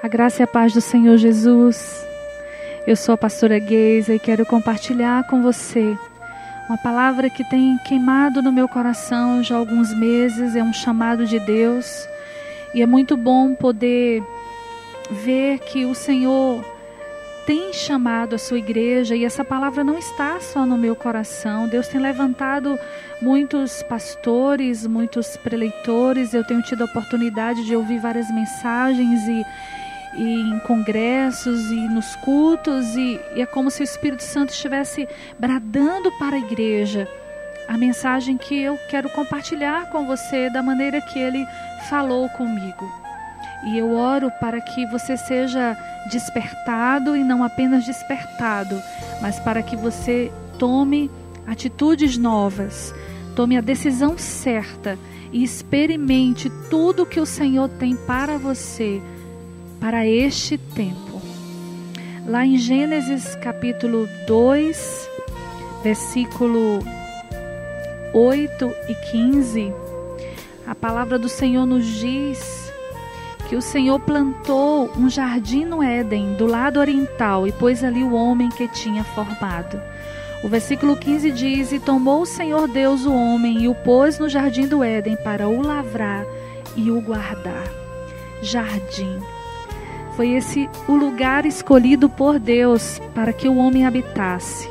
A graça e a paz do Senhor Jesus. Eu sou a pastora Geisa e quero compartilhar com você uma palavra que tem queimado no meu coração já há alguns meses, é um chamado de Deus. E é muito bom poder ver que o Senhor tem chamado a sua igreja e essa palavra não está só no meu coração. Deus tem levantado muitos pastores, muitos preleitores. Eu tenho tido a oportunidade de ouvir várias mensagens e em congressos e nos cultos, e, e é como se o Espírito Santo estivesse bradando para a igreja a mensagem que eu quero compartilhar com você da maneira que ele falou comigo. E eu oro para que você seja despertado e não apenas despertado, mas para que você tome atitudes novas, tome a decisão certa e experimente tudo que o Senhor tem para você para este tempo. Lá em Gênesis capítulo 2, versículo 8 e 15, a palavra do Senhor nos diz que o Senhor plantou um jardim no Éden, do lado oriental, e pôs ali o homem que tinha formado. O versículo 15 diz: E tomou o Senhor Deus o homem e o pôs no jardim do Éden para o lavrar e o guardar. Jardim foi esse o lugar escolhido por Deus para que o homem habitasse.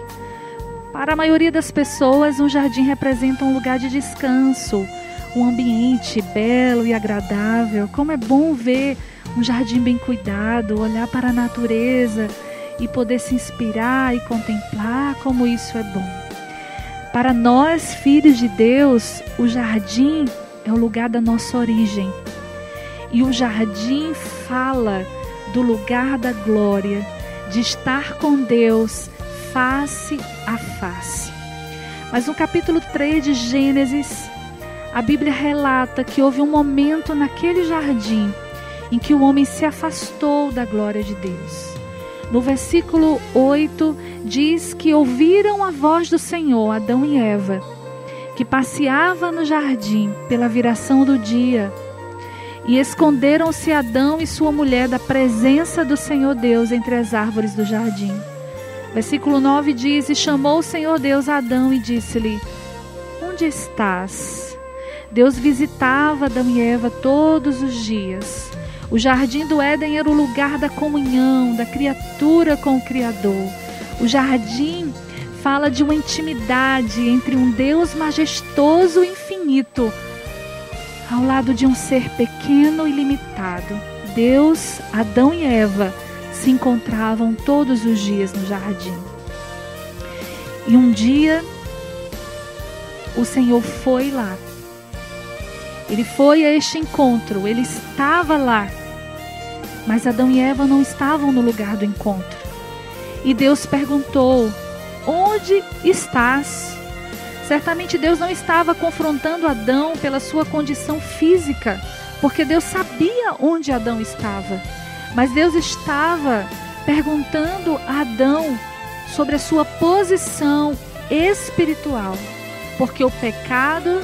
Para a maioria das pessoas, um jardim representa um lugar de descanso, um ambiente belo e agradável. Como é bom ver um jardim bem cuidado, olhar para a natureza e poder se inspirar e contemplar como isso é bom. Para nós, filhos de Deus, o jardim é o lugar da nossa origem. E o jardim fala do lugar da glória, de estar com Deus face a face. Mas no capítulo 3 de Gênesis, a Bíblia relata que houve um momento naquele jardim em que o homem se afastou da glória de Deus. No versículo 8 diz que ouviram a voz do Senhor, Adão e Eva, que passeava no jardim pela viração do dia e esconderam-se Adão e sua mulher da presença do Senhor Deus entre as árvores do jardim. Versículo 9 diz: E chamou o Senhor Deus Adão e disse-lhe: Onde estás? Deus visitava Adão e Eva todos os dias. O jardim do Éden era o lugar da comunhão, da criatura com o Criador. O jardim fala de uma intimidade entre um Deus majestoso e infinito ao lado de um ser pequeno e limitado. Deus, Adão e Eva se encontravam todos os dias no jardim. E um dia o Senhor foi lá. Ele foi a este encontro, ele estava lá. Mas Adão e Eva não estavam no lugar do encontro. E Deus perguntou: Onde estás? Certamente Deus não estava confrontando Adão pela sua condição física, porque Deus sabia onde Adão estava. Mas Deus estava perguntando a Adão sobre a sua posição espiritual, porque o pecado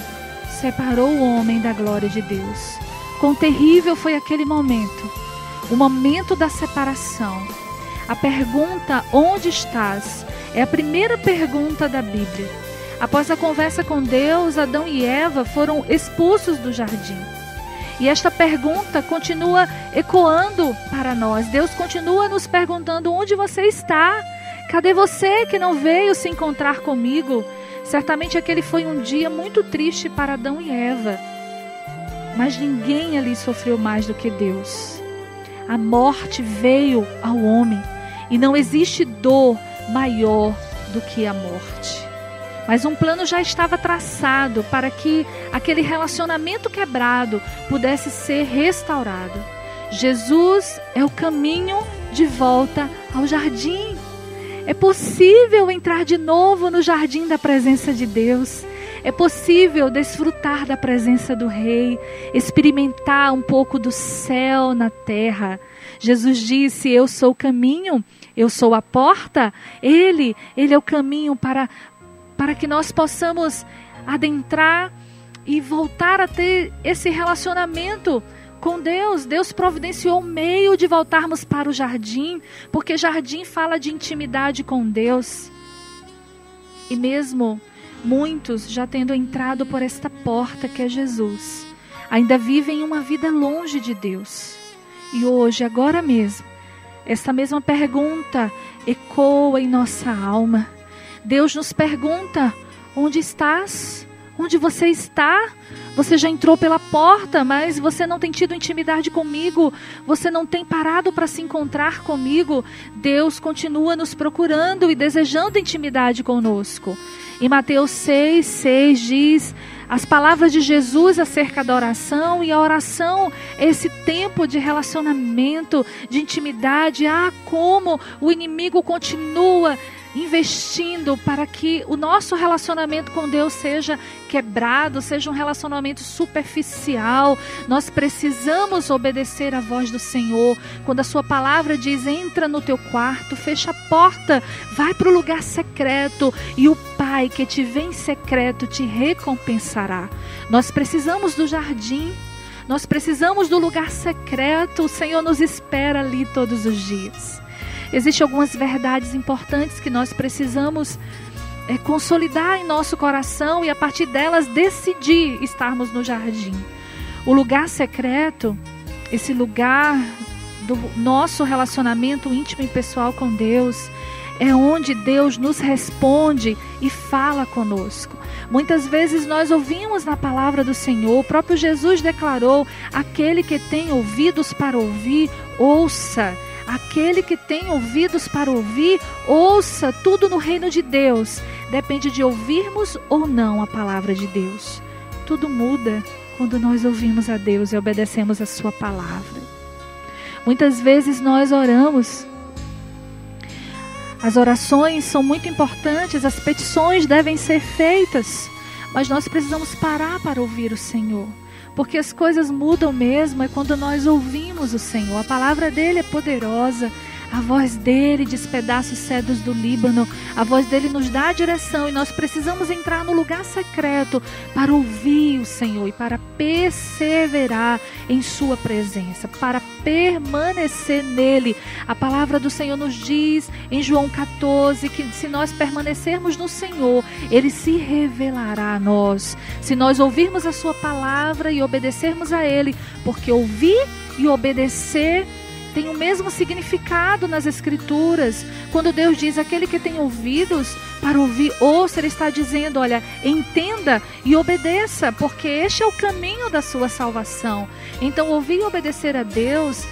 separou o homem da glória de Deus. Quão terrível foi aquele momento, o momento da separação. A pergunta onde estás é a primeira pergunta da Bíblia. Após a conversa com Deus, Adão e Eva foram expulsos do jardim. E esta pergunta continua ecoando para nós. Deus continua nos perguntando: onde você está? Cadê você que não veio se encontrar comigo? Certamente aquele foi um dia muito triste para Adão e Eva. Mas ninguém ali sofreu mais do que Deus. A morte veio ao homem e não existe dor maior do que a morte. Mas um plano já estava traçado para que aquele relacionamento quebrado pudesse ser restaurado. Jesus é o caminho de volta ao jardim. É possível entrar de novo no jardim da presença de Deus. É possível desfrutar da presença do Rei, experimentar um pouco do céu na terra. Jesus disse: Eu sou o caminho, eu sou a porta. Ele, ele é o caminho para para que nós possamos adentrar e voltar a ter esse relacionamento com Deus. Deus providenciou o meio de voltarmos para o jardim, porque jardim fala de intimidade com Deus. E mesmo muitos já tendo entrado por esta porta que é Jesus, ainda vivem uma vida longe de Deus. E hoje, agora mesmo, esta mesma pergunta ecoa em nossa alma. Deus nos pergunta: onde estás? Onde você está? Você já entrou pela porta, mas você não tem tido intimidade comigo. Você não tem parado para se encontrar comigo. Deus continua nos procurando e desejando intimidade conosco. Em Mateus 6, 6 diz as palavras de Jesus acerca da oração e a oração, esse tempo de relacionamento, de intimidade. Ah, como o inimigo continua investindo para que o nosso relacionamento com Deus seja quebrado, seja um relacionamento superficial. Nós precisamos obedecer à voz do Senhor. Quando a sua palavra diz: "Entra no teu quarto, fecha a porta, vai para o lugar secreto e o Pai que te vê em secreto te recompensará". Nós precisamos do jardim. Nós precisamos do lugar secreto. O Senhor nos espera ali todos os dias. Existem algumas verdades importantes que nós precisamos é, consolidar em nosso coração e a partir delas decidir estarmos no jardim. O lugar secreto, esse lugar do nosso relacionamento íntimo e pessoal com Deus, é onde Deus nos responde e fala conosco. Muitas vezes nós ouvimos na palavra do Senhor, o próprio Jesus declarou: aquele que tem ouvidos para ouvir, ouça. Aquele que tem ouvidos para ouvir, ouça tudo no reino de Deus. Depende de ouvirmos ou não a palavra de Deus. Tudo muda quando nós ouvimos a Deus e obedecemos a Sua palavra. Muitas vezes nós oramos. As orações são muito importantes, as petições devem ser feitas, mas nós precisamos parar para ouvir o Senhor. Porque as coisas mudam mesmo é quando nós ouvimos o Senhor. A palavra dele é poderosa. A voz dele despedaça os cedros do Líbano. A voz dele nos dá a direção e nós precisamos entrar no lugar secreto para ouvir o Senhor e para perseverar em Sua presença, para permanecer nele. A palavra do Senhor nos diz em João 14 que se nós permanecermos no Senhor, Ele se revelará a nós. Se nós ouvirmos a Sua palavra e obedecermos a Ele, porque ouvir e obedecer tem o mesmo significado nas Escrituras. Quando Deus diz aquele que tem ouvidos para ouvir, ouça, Ele está dizendo: olha, entenda e obedeça, porque este é o caminho da sua salvação. Então, ouvir e obedecer a Deus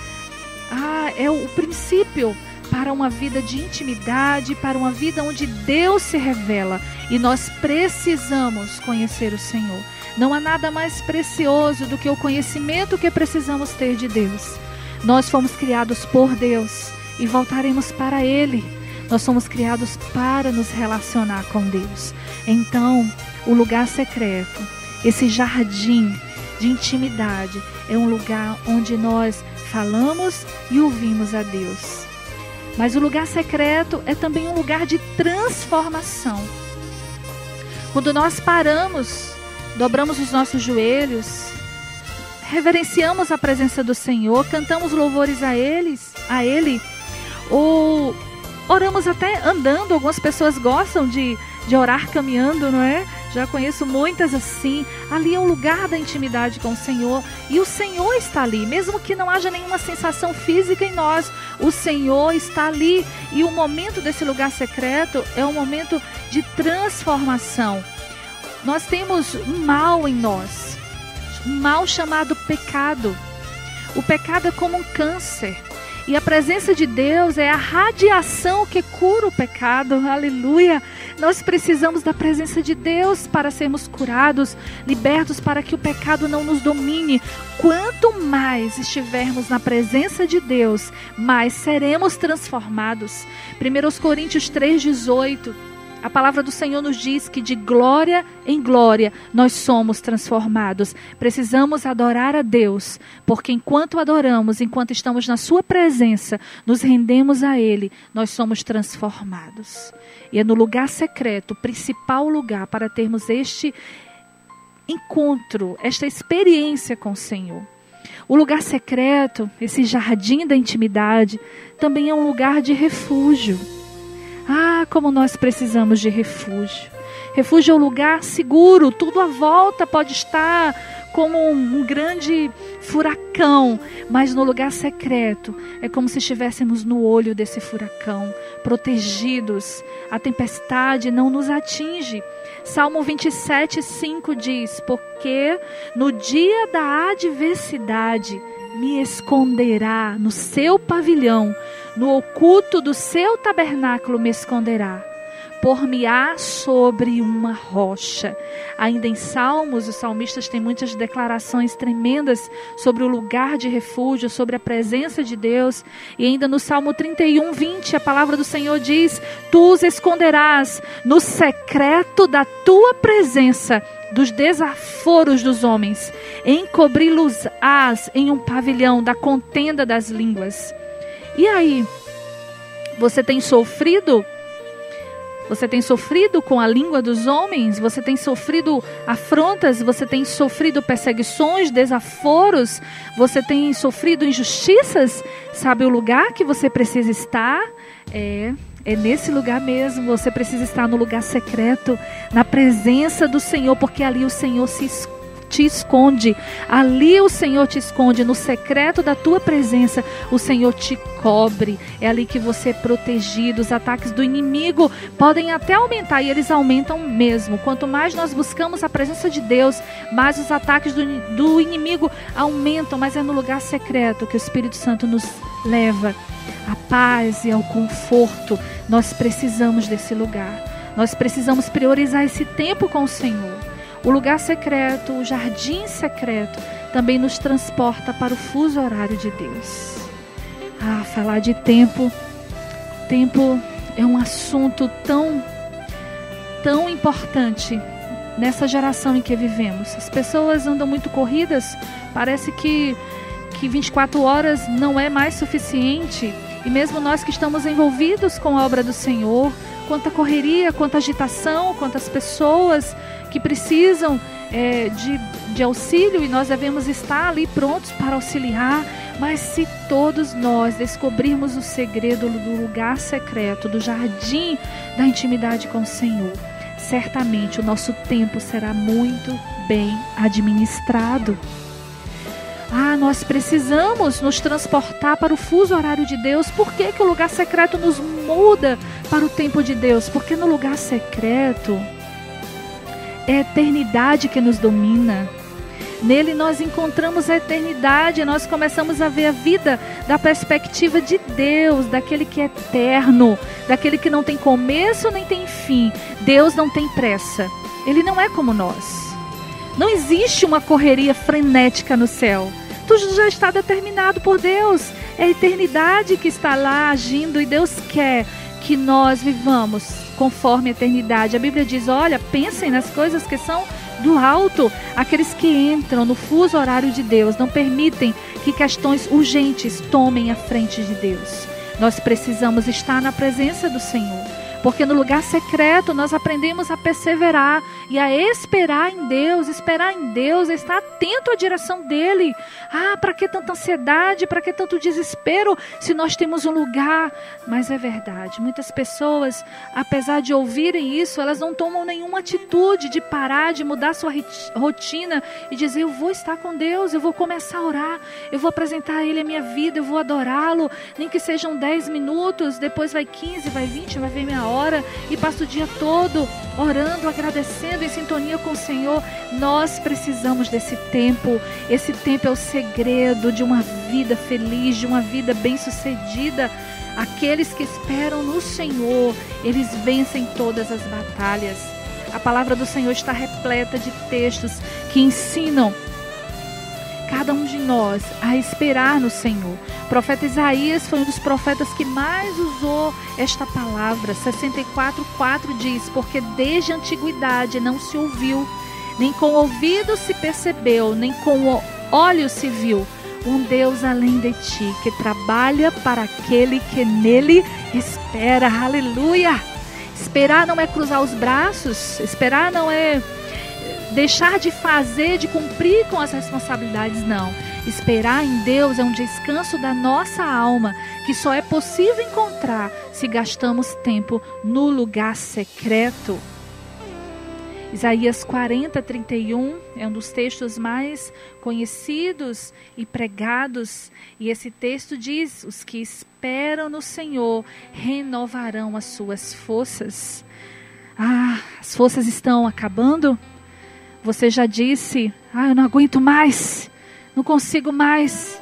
ah, é o princípio para uma vida de intimidade, para uma vida onde Deus se revela. E nós precisamos conhecer o Senhor. Não há nada mais precioso do que o conhecimento que precisamos ter de Deus. Nós fomos criados por Deus e voltaremos para Ele. Nós somos criados para nos relacionar com Deus. Então, o lugar secreto, esse jardim de intimidade, é um lugar onde nós falamos e ouvimos a Deus. Mas o lugar secreto é também um lugar de transformação. Quando nós paramos, dobramos os nossos joelhos, reverenciamos a presença do Senhor, cantamos louvores a eles, a ele, ou oramos até andando, algumas pessoas gostam de, de orar caminhando, não é? Já conheço muitas assim. Ali é o lugar da intimidade com o Senhor e o Senhor está ali, mesmo que não haja nenhuma sensação física em nós, o Senhor está ali e o momento desse lugar secreto é um momento de transformação. Nós temos um mal em nós, mal chamado pecado. O pecado é como um câncer. E a presença de Deus é a radiação que cura o pecado. Aleluia. Nós precisamos da presença de Deus para sermos curados, libertos para que o pecado não nos domine. Quanto mais estivermos na presença de Deus, mais seremos transformados. 1 Coríntios 3:18 a palavra do Senhor nos diz que de glória em glória nós somos transformados. Precisamos adorar a Deus, porque enquanto adoramos, enquanto estamos na Sua presença, nos rendemos a Ele, nós somos transformados. E é no lugar secreto, o principal lugar para termos este encontro, esta experiência com o Senhor. O lugar secreto, esse jardim da intimidade, também é um lugar de refúgio. Ah, como nós precisamos de refúgio. Refúgio é um lugar seguro, tudo à volta pode estar como um, grande furacão, mas no lugar secreto é como se estivéssemos no olho desse furacão, protegidos. A tempestade não nos atinge. Salmo 27, 5 diz: Porque no dia da adversidade me esconderá no seu pavilhão, no oculto do seu tabernáculo me esconderá por-me-á sobre uma rocha. Ainda em Salmos, os salmistas têm muitas declarações tremendas sobre o lugar de refúgio, sobre a presença de Deus. E ainda no Salmo 31, 20, a palavra do Senhor diz: Tu os esconderás no secreto da tua presença dos desaforos dos homens, encobri-los-ás em um pavilhão da contenda das línguas. E aí, você tem sofrido você tem sofrido com a língua dos homens? Você tem sofrido afrontas? Você tem sofrido perseguições, desaforos? Você tem sofrido injustiças? Sabe o lugar que você precisa estar? É é nesse lugar mesmo, você precisa estar no lugar secreto, na presença do Senhor, porque ali o Senhor se esconde te esconde. Ali o Senhor te esconde, no secreto da tua presença, o Senhor te cobre. É ali que você é protegido. Os ataques do inimigo podem até aumentar e eles aumentam mesmo. Quanto mais nós buscamos a presença de Deus, mais os ataques do, do inimigo aumentam. Mas é no lugar secreto que o Espírito Santo nos leva à paz e ao conforto. Nós precisamos desse lugar. Nós precisamos priorizar esse tempo com o Senhor. O lugar secreto, o jardim secreto, também nos transporta para o fuso horário de Deus. Ah, falar de tempo. Tempo é um assunto tão, tão importante nessa geração em que vivemos. As pessoas andam muito corridas, parece que, que 24 horas não é mais suficiente. E mesmo nós que estamos envolvidos com a obra do Senhor, quanta correria, quanta agitação, quantas pessoas que precisam é, de, de auxílio e nós devemos estar ali prontos para auxiliar. Mas se todos nós descobrirmos o segredo do lugar secreto, do jardim da intimidade com o Senhor, certamente o nosso tempo será muito bem administrado. Ah, nós precisamos nos transportar para o fuso horário de Deus. Por que, que o lugar secreto nos muda para o tempo de Deus? Porque no lugar secreto é a eternidade que nos domina. Nele nós encontramos a eternidade, nós começamos a ver a vida da perspectiva de Deus, daquele que é eterno, daquele que não tem começo nem tem fim. Deus não tem pressa. Ele não é como nós. Não existe uma correria frenética no céu. Tudo já está determinado por Deus. É a eternidade que está lá agindo e Deus quer que nós vivamos conforme a eternidade. A Bíblia diz: olha, pensem nas coisas que são do alto. Aqueles que entram no fuso horário de Deus não permitem que questões urgentes tomem a frente de Deus. Nós precisamos estar na presença do Senhor. Porque no lugar secreto nós aprendemos a perseverar e a esperar em Deus, esperar em Deus, estar atento à direção dele. Ah, para que tanta ansiedade, para que tanto desespero se nós temos um lugar? Mas é verdade, muitas pessoas, apesar de ouvirem isso, elas não tomam nenhuma atitude de parar, de mudar sua rotina e dizer: Eu vou estar com Deus, eu vou começar a orar, eu vou apresentar a Ele a minha vida, eu vou adorá-lo, nem que sejam 10 minutos, depois vai 15, vai 20, vai ver meia hora e passa o dia todo orando, agradecendo, em sintonia com o Senhor. Nós precisamos desse tempo. Esse tempo é o segredo de uma vida feliz, de uma vida bem-sucedida. Aqueles que esperam no Senhor, eles vencem todas as batalhas. A palavra do Senhor está repleta de textos que ensinam cada um de nós a esperar no Senhor. O profeta Isaías foi um dos profetas que mais usou esta palavra. 64:4 diz: "Porque desde a antiguidade não se ouviu, nem com o ouvido se percebeu, nem com o olho se viu um Deus além de ti, que trabalha para aquele que nele espera. Aleluia! Esperar não é cruzar os braços, esperar não é deixar de fazer, de cumprir com as responsabilidades, não. Esperar em Deus é um descanso da nossa alma que só é possível encontrar se gastamos tempo no lugar secreto. Isaías 40, 31 é um dos textos mais conhecidos e pregados, e esse texto diz: Os que esperam no Senhor renovarão as suas forças. Ah, as forças estão acabando? Você já disse: Ah, eu não aguento mais, não consigo mais.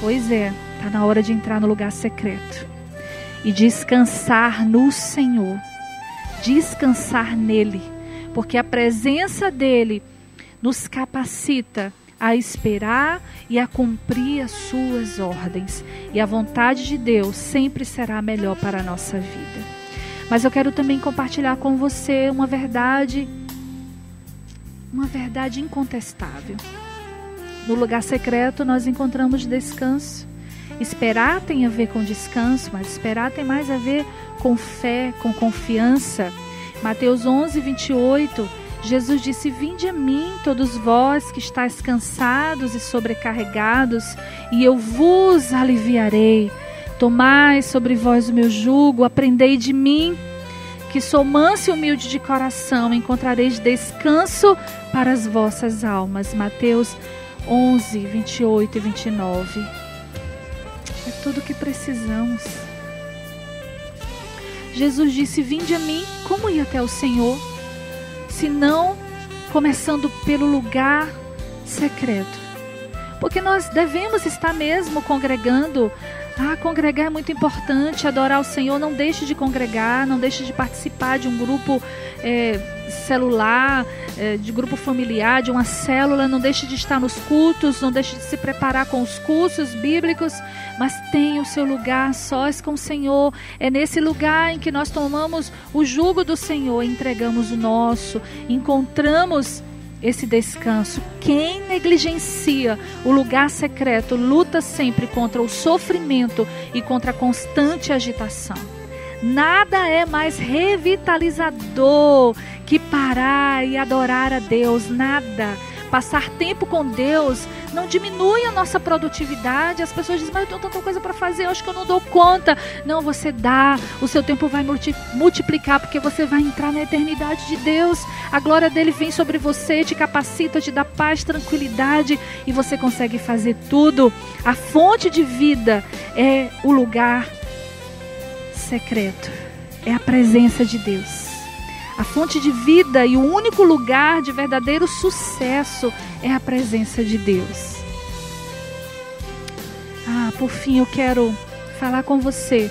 Pois é, está na hora de entrar no lugar secreto e descansar no Senhor, descansar nele porque a presença dele nos capacita a esperar e a cumprir as suas ordens. E a vontade de Deus sempre será melhor para a nossa vida. Mas eu quero também compartilhar com você uma verdade, uma verdade incontestável. No lugar secreto nós encontramos descanso. Esperar tem a ver com descanso, mas esperar tem mais a ver com fé, com confiança. Mateus 11, 28, Jesus disse: Vinde a mim, todos vós que estáis cansados e sobrecarregados, e eu vos aliviarei. Tomai sobre vós o meu jugo, aprendei de mim, que sou manso e humilde de coração, encontrareis descanso para as vossas almas. Mateus 11, 28 e 29. É tudo o que precisamos. Jesus disse: Vinde a mim, como ir até o Senhor, se não começando pelo lugar secreto? Porque nós devemos estar mesmo congregando. Ah, congregar é muito importante, adorar o Senhor. Não deixe de congregar, não deixe de participar de um grupo é, celular, é, de grupo familiar, de uma célula. Não deixe de estar nos cultos, não deixe de se preparar com os cursos bíblicos, mas tenha o seu lugar sós com o Senhor. É nesse lugar em que nós tomamos o jugo do Senhor, entregamos o nosso, encontramos esse descanso. Quem negligencia o lugar secreto luta sempre contra o sofrimento e contra a constante agitação. Nada é mais revitalizador que parar e adorar a Deus. Nada. Passar tempo com Deus não diminui a nossa produtividade. As pessoas dizem, mas eu tenho tanta coisa para fazer, eu acho que eu não dou conta. Não, você dá, o seu tempo vai multiplicar, porque você vai entrar na eternidade de Deus. A glória dele vem sobre você, te capacita, te dá paz, tranquilidade e você consegue fazer tudo. A fonte de vida é o lugar secreto é a presença de Deus. A fonte de vida e o único lugar de verdadeiro sucesso é a presença de Deus. Ah, por fim, eu quero falar com você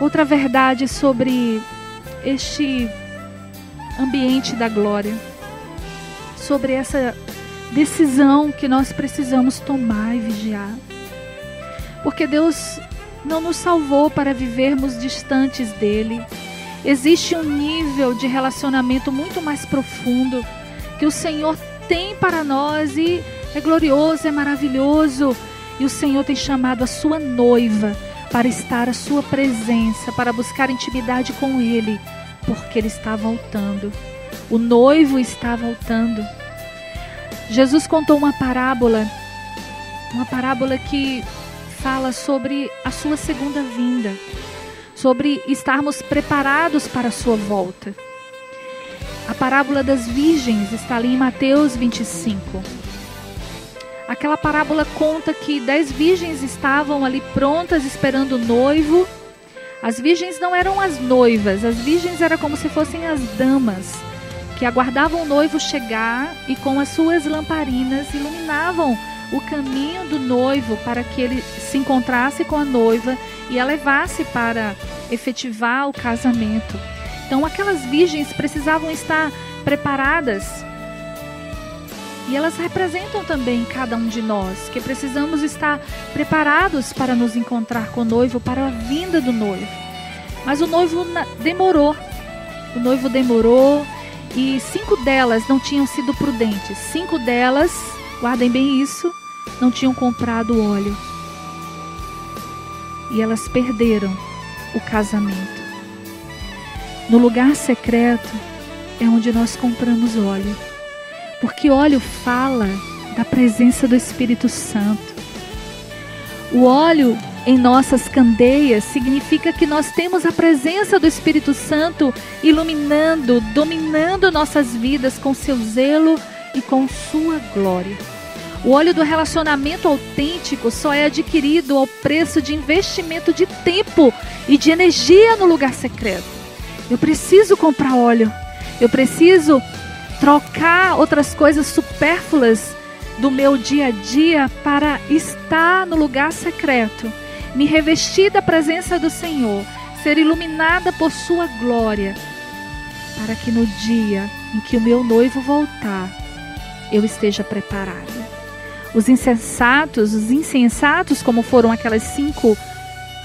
outra verdade sobre este ambiente da glória, sobre essa decisão que nós precisamos tomar e vigiar. Porque Deus não nos salvou para vivermos distantes dele. Existe um nível de relacionamento muito mais profundo que o Senhor tem para nós e é glorioso, é maravilhoso. E o Senhor tem chamado a sua noiva para estar à sua presença, para buscar intimidade com Ele, porque Ele está voltando. O noivo está voltando. Jesus contou uma parábola, uma parábola que fala sobre a sua segunda vinda, sobre estarmos preparados para a sua volta. A parábola das virgens está ali em Mateus 25. Aquela parábola conta que dez virgens estavam ali prontas esperando o noivo. As virgens não eram as noivas, as virgens eram como se fossem as damas que aguardavam o noivo chegar e com as suas lamparinas iluminavam o caminho do noivo para que ele se encontrasse com a noiva e a levasse para efetivar o casamento. Então, aquelas virgens precisavam estar preparadas. E elas representam também cada um de nós, que precisamos estar preparados para nos encontrar com o noivo, para a vinda do noivo. Mas o noivo demorou. O noivo demorou e cinco delas não tinham sido prudentes. Cinco delas, guardem bem isso, não tinham comprado óleo. E elas perderam o casamento. No lugar secreto é onde nós compramos óleo. Porque óleo fala da presença do Espírito Santo. O óleo em nossas candeias significa que nós temos a presença do Espírito Santo iluminando, dominando nossas vidas com seu zelo e com sua glória. O óleo do relacionamento autêntico só é adquirido ao preço de investimento de tempo e de energia no lugar secreto. Eu preciso comprar óleo. Eu preciso trocar outras coisas supérfluas do meu dia a dia para estar no lugar secreto, me revestir da presença do Senhor, ser iluminada por Sua glória, para que no dia em que o meu noivo voltar, eu esteja preparada. Os insensatos, os insensatos, como foram aquelas cinco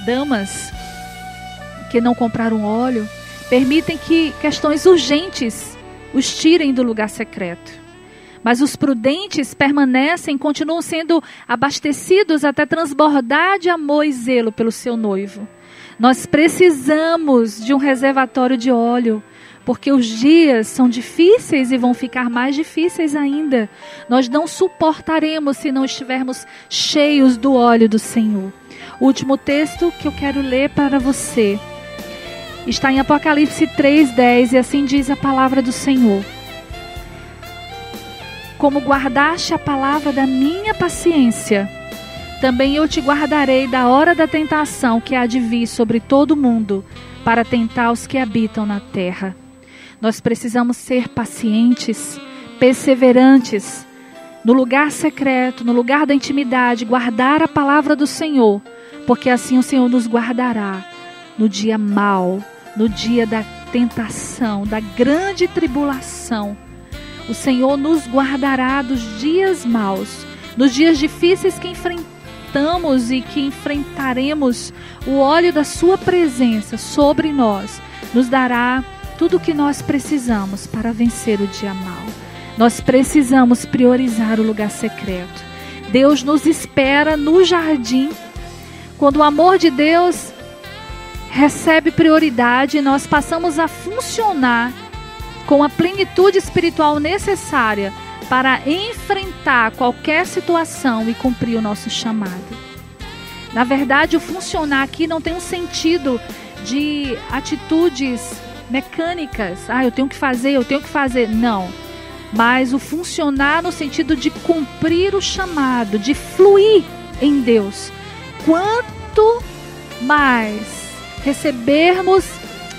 damas que não compraram óleo, permitem que questões urgentes os tirem do lugar secreto. Mas os prudentes permanecem, continuam sendo abastecidos até transbordar de amor e zelo pelo seu noivo. Nós precisamos de um reservatório de óleo porque os dias são difíceis e vão ficar mais difíceis ainda. Nós não suportaremos se não estivermos cheios do óleo do Senhor. O último texto que eu quero ler para você está em Apocalipse 3:10 e assim diz a palavra do Senhor. Como guardaste a palavra da minha paciência, também eu te guardarei da hora da tentação que há de vir sobre todo o mundo, para tentar os que habitam na terra. Nós precisamos ser pacientes, perseverantes, no lugar secreto, no lugar da intimidade, guardar a palavra do Senhor, porque assim o Senhor nos guardará no dia mau, no dia da tentação, da grande tribulação. O Senhor nos guardará dos dias maus, nos dias difíceis que enfrentamos e que enfrentaremos. O óleo da Sua presença sobre nós nos dará tudo o que nós precisamos para vencer o dia mal. Nós precisamos priorizar o lugar secreto. Deus nos espera no jardim. Quando o amor de Deus recebe prioridade, nós passamos a funcionar com a plenitude espiritual necessária para enfrentar qualquer situação e cumprir o nosso chamado. Na verdade, o funcionar aqui não tem um sentido de atitudes mecânicas. Ah, eu tenho que fazer, eu tenho que fazer. Não. Mas o funcionar no sentido de cumprir o chamado, de fluir em Deus. Quanto mais recebermos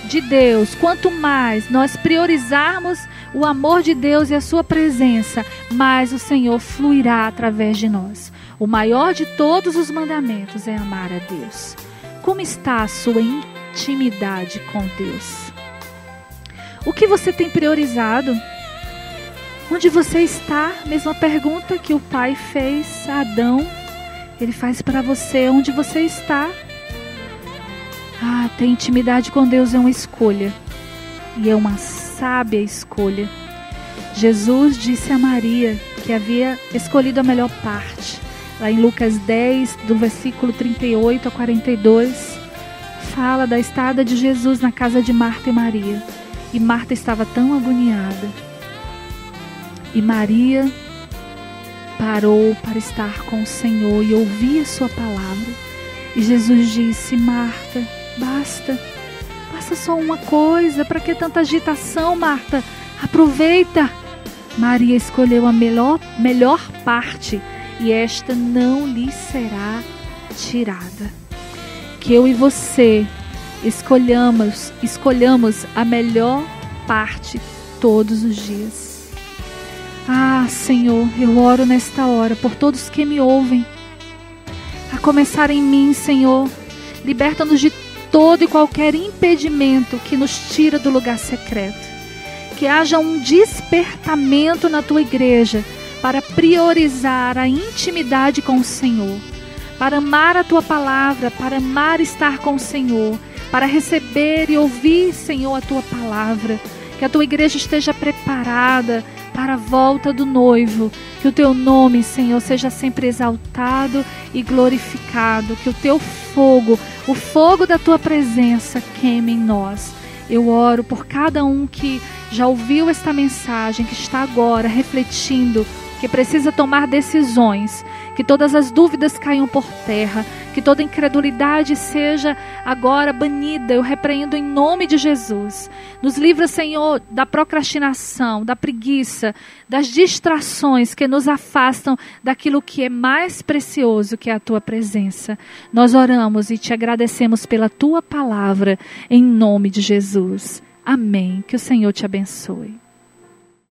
de Deus, quanto mais nós priorizarmos o amor de Deus e a sua presença, mais o Senhor fluirá através de nós. O maior de todos os mandamentos é amar a Deus. Como está a sua intimidade com Deus? O que você tem priorizado? Onde você está? Mesma pergunta que o pai fez a Adão. Ele faz para você onde você está. Ah, ter intimidade com Deus é uma escolha. E é uma sábia escolha. Jesus disse a Maria que havia escolhido a melhor parte. Lá em Lucas 10, do versículo 38 a 42, fala da estada de Jesus na casa de Marta e Maria. E Marta estava tão agoniada. E Maria parou para estar com o Senhor e ouvir a sua palavra. E Jesus disse: Marta, basta, basta só uma coisa, para que tanta agitação, Marta? Aproveita. Maria escolheu a melhor, melhor parte e esta não lhe será tirada. Que eu e você escolhamos, escolhamos a melhor parte todos os dias. Ah, Senhor, eu oro nesta hora por todos que me ouvem. A começar em mim, Senhor, liberta-nos de todo e qualquer impedimento que nos tira do lugar secreto. Que haja um despertamento na tua igreja para priorizar a intimidade com o Senhor, para amar a tua palavra, para amar estar com o Senhor, para receber e ouvir, Senhor, a tua palavra. Que a tua igreja esteja preparada para a volta do noivo. Que o teu nome, Senhor, seja sempre exaltado e glorificado. Que o teu fogo, o fogo da tua presença, queime em nós. Eu oro por cada um que já ouviu esta mensagem, que está agora refletindo que precisa tomar decisões, que todas as dúvidas caiam por terra, que toda incredulidade seja agora banida. Eu repreendo em nome de Jesus. Nos livra, Senhor, da procrastinação, da preguiça, das distrações que nos afastam daquilo que é mais precioso, que é a tua presença. Nós oramos e te agradecemos pela tua palavra, em nome de Jesus. Amém. Que o Senhor te abençoe.